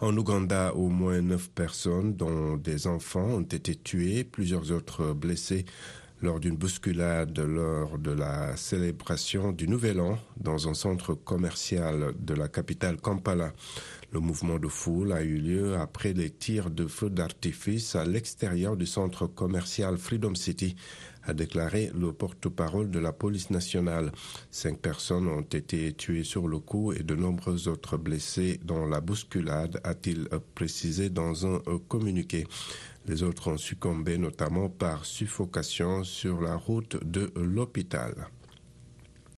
En Ouganda, au moins neuf personnes, dont des enfants, ont été tuées, plusieurs autres blessés lors d'une bousculade lors de la célébration du Nouvel An dans un centre commercial de la capitale Kampala. Le mouvement de foule a eu lieu après les tirs de feu d'artifice à l'extérieur du centre commercial Freedom City, a déclaré le porte-parole de la police nationale. Cinq personnes ont été tuées sur le coup et de nombreux autres blessés dans la bousculade, a-t-il précisé dans un communiqué. Les autres ont succombé notamment par suffocation sur la route de l'hôpital.